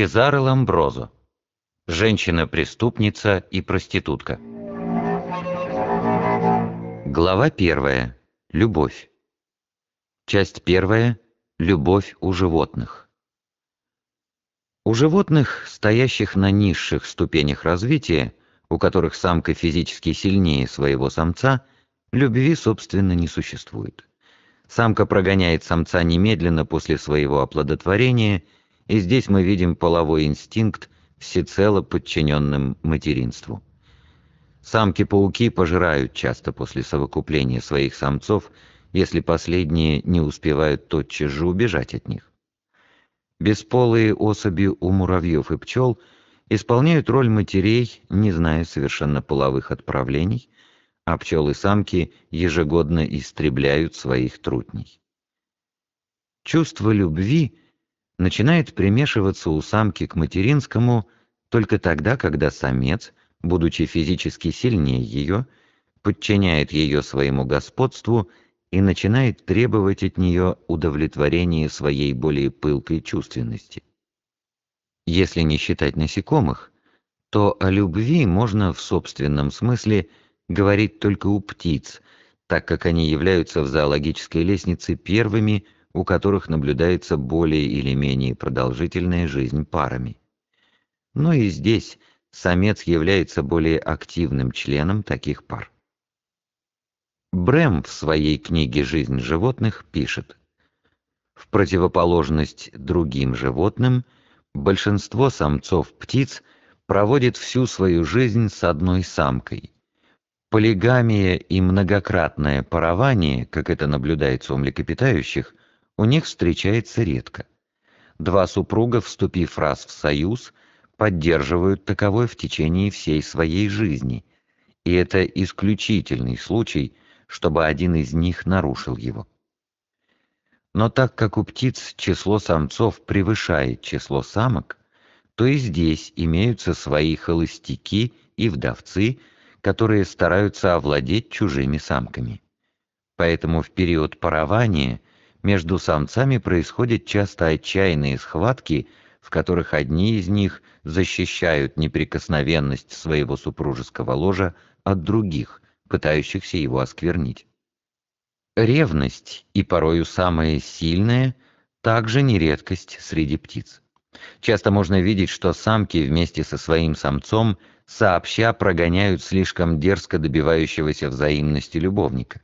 Чезаро Ламброзо. Женщина-преступница и проститутка. Глава первая. Любовь. Часть первая. Любовь у животных. У животных, стоящих на низших ступенях развития, у которых самка физически сильнее своего самца, любви, собственно, не существует. Самка прогоняет самца немедленно после своего оплодотворения, и здесь мы видим половой инстинкт, всецело подчиненным материнству. Самки-пауки пожирают часто после совокупления своих самцов, если последние не успевают тотчас же убежать от них. Бесполые особи у муравьев и пчел исполняют роль матерей, не зная совершенно половых отправлений, а пчелы-самки ежегодно истребляют своих трутней. Чувство любви начинает примешиваться у самки к материнскому только тогда, когда самец, будучи физически сильнее ее, подчиняет ее своему господству и начинает требовать от нее удовлетворения своей более пылкой чувственности. Если не считать насекомых, то о любви можно в собственном смысле говорить только у птиц, так как они являются в зоологической лестнице первыми, у которых наблюдается более или менее продолжительная жизнь парами. Но и здесь самец является более активным членом таких пар. Брэм в своей книге «Жизнь животных» пишет, «В противоположность другим животным, большинство самцов птиц проводит всю свою жизнь с одной самкой. Полигамия и многократное парование, как это наблюдается у млекопитающих, у них встречается редко. Два супруга, вступив раз в союз, поддерживают таковой в течение всей своей жизни, и это исключительный случай – чтобы один из них нарушил его. Но так как у птиц число самцов превышает число самок, то и здесь имеются свои холостяки и вдовцы, которые стараются овладеть чужими самками. Поэтому в период парования между самцами происходят часто отчаянные схватки, в которых одни из них защищают неприкосновенность своего супружеского ложа от других, пытающихся его осквернить. Ревность, и порою самая сильная, также не редкость среди птиц. Часто можно видеть, что самки вместе со своим самцом сообща прогоняют слишком дерзко добивающегося взаимности любовника.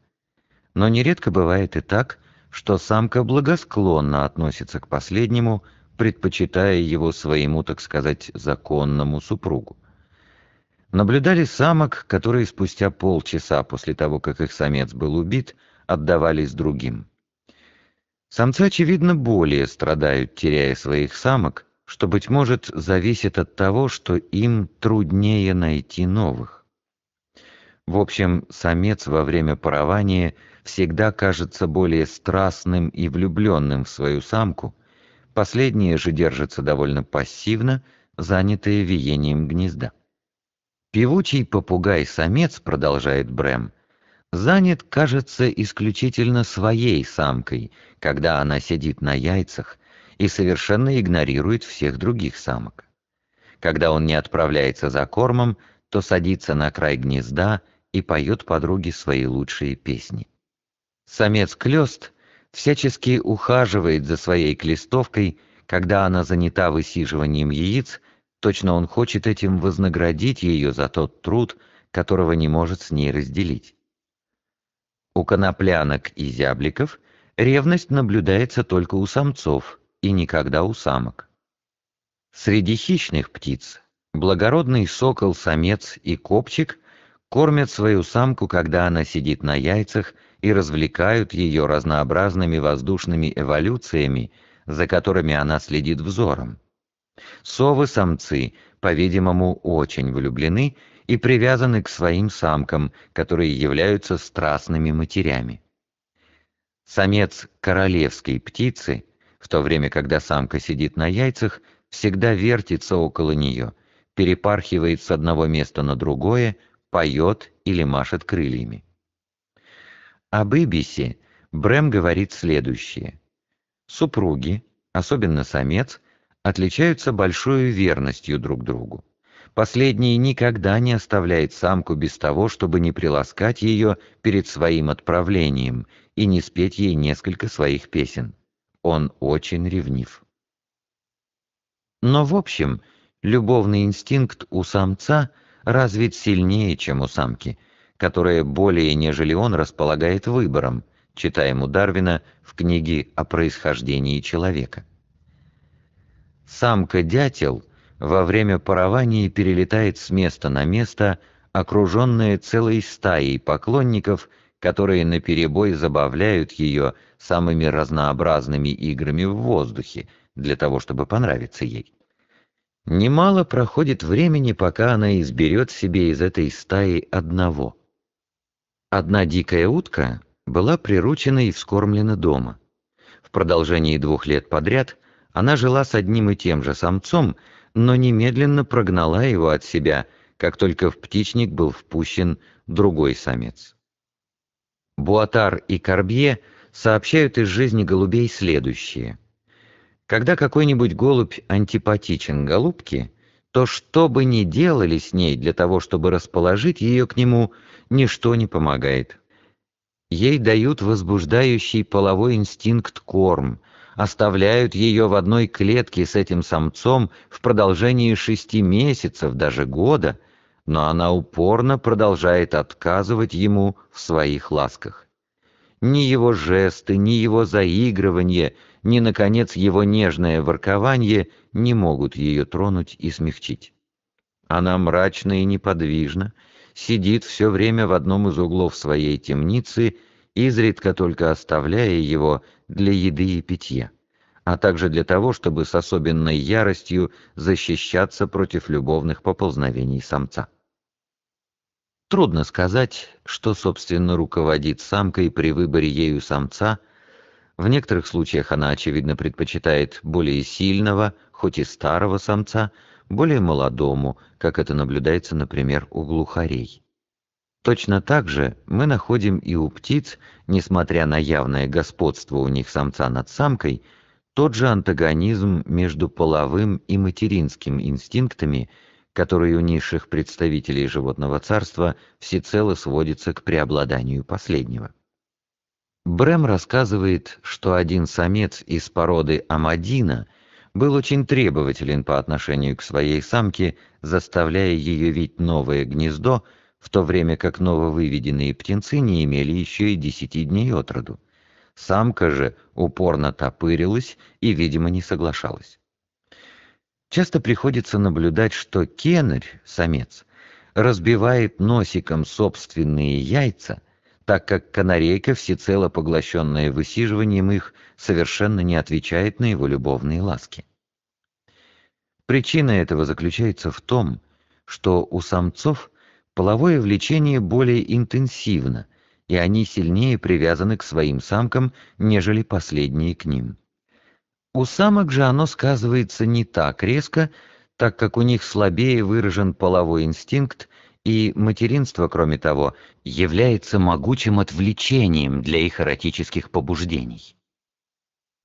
Но нередко бывает и так, что самка благосклонно относится к последнему, предпочитая его своему, так сказать, законному супругу. Наблюдали самок, которые спустя полчаса после того, как их самец был убит, отдавались другим. Самцы, очевидно, более страдают, теряя своих самок, что, быть может, зависит от того, что им труднее найти новых. В общем, самец во время парования всегда кажется более страстным и влюбленным в свою самку, последняя же держится довольно пассивно, занятая виением гнезда. Певучий попугай-самец, продолжает Брэм, занят, кажется, исключительно своей самкой, когда она сидит на яйцах и совершенно игнорирует всех других самок. Когда он не отправляется за кормом, то садится на край гнезда и поет подруге свои лучшие песни. Самец-клёст всячески ухаживает за своей клестовкой, когда она занята высиживанием яиц Точно он хочет этим вознаградить ее за тот труд, которого не может с ней разделить. У коноплянок и зябликов ревность наблюдается только у самцов и никогда у самок. Среди хищных птиц благородный сокол-самец и копчик кормят свою самку, когда она сидит на яйцах, и развлекают ее разнообразными воздушными эволюциями, за которыми она следит взором. Совы-самцы, по-видимому, очень влюблены и привязаны к своим самкам, которые являются страстными матерями. Самец королевской птицы, в то время, когда самка сидит на яйцах, всегда вертится около нее, перепархивает с одного места на другое, поет или машет крыльями. Об Ибисе Брэм говорит следующее. Супруги, особенно самец, отличаются большой верностью друг другу. Последний никогда не оставляет самку без того, чтобы не приласкать ее перед своим отправлением и не спеть ей несколько своих песен. Он очень ревнив. Но в общем, любовный инстинкт у самца развит сильнее, чем у самки, которая более нежели он располагает выбором, читаем у Дарвина в книге о происхождении человека. Самка-дятел — во время парования перелетает с места на место, окруженная целой стаей поклонников, которые наперебой забавляют ее самыми разнообразными играми в воздухе, для того, чтобы понравиться ей. Немало проходит времени, пока она изберет себе из этой стаи одного. Одна дикая утка была приручена и вскормлена дома. В продолжении двух лет подряд она жила с одним и тем же самцом, но немедленно прогнала его от себя, как только в птичник был впущен другой самец. Буатар и Корбье сообщают из жизни голубей следующее. Когда какой-нибудь голубь антипатичен голубке, то что бы ни делали с ней для того, чтобы расположить ее к нему, ничто не помогает. Ей дают возбуждающий половой инстинкт корм, оставляют ее в одной клетке с этим самцом в продолжении шести месяцев, даже года, но она упорно продолжает отказывать ему в своих ласках. Ни его жесты, ни его заигрывание, ни, наконец, его нежное воркование не могут ее тронуть и смягчить. Она мрачна и неподвижна, сидит все время в одном из углов своей темницы изредка только оставляя его для еды и питья, а также для того, чтобы с особенной яростью защищаться против любовных поползновений самца. Трудно сказать, что, собственно, руководит самкой при выборе ею самца. В некоторых случаях она, очевидно, предпочитает более сильного, хоть и старого самца, более молодому, как это наблюдается, например, у глухарей. Точно так же мы находим и у птиц, несмотря на явное господство у них самца над самкой, тот же антагонизм между половым и материнским инстинктами, который у низших представителей животного царства всецело сводится к преобладанию последнего. Брэм рассказывает, что один самец из породы Амадина был очень требователен по отношению к своей самке, заставляя ее вить новое гнездо, в то время как нововыведенные птенцы не имели еще и десяти дней от роду. Самка же упорно топырилась и, видимо, не соглашалась. Часто приходится наблюдать, что кенарь, самец, разбивает носиком собственные яйца, так как канарейка, всецело поглощенная высиживанием их, совершенно не отвечает на его любовные ласки. Причина этого заключается в том, что у самцов половое влечение более интенсивно, и они сильнее привязаны к своим самкам, нежели последние к ним. У самок же оно сказывается не так резко, так как у них слабее выражен половой инстинкт, и материнство, кроме того, является могучим отвлечением для их эротических побуждений.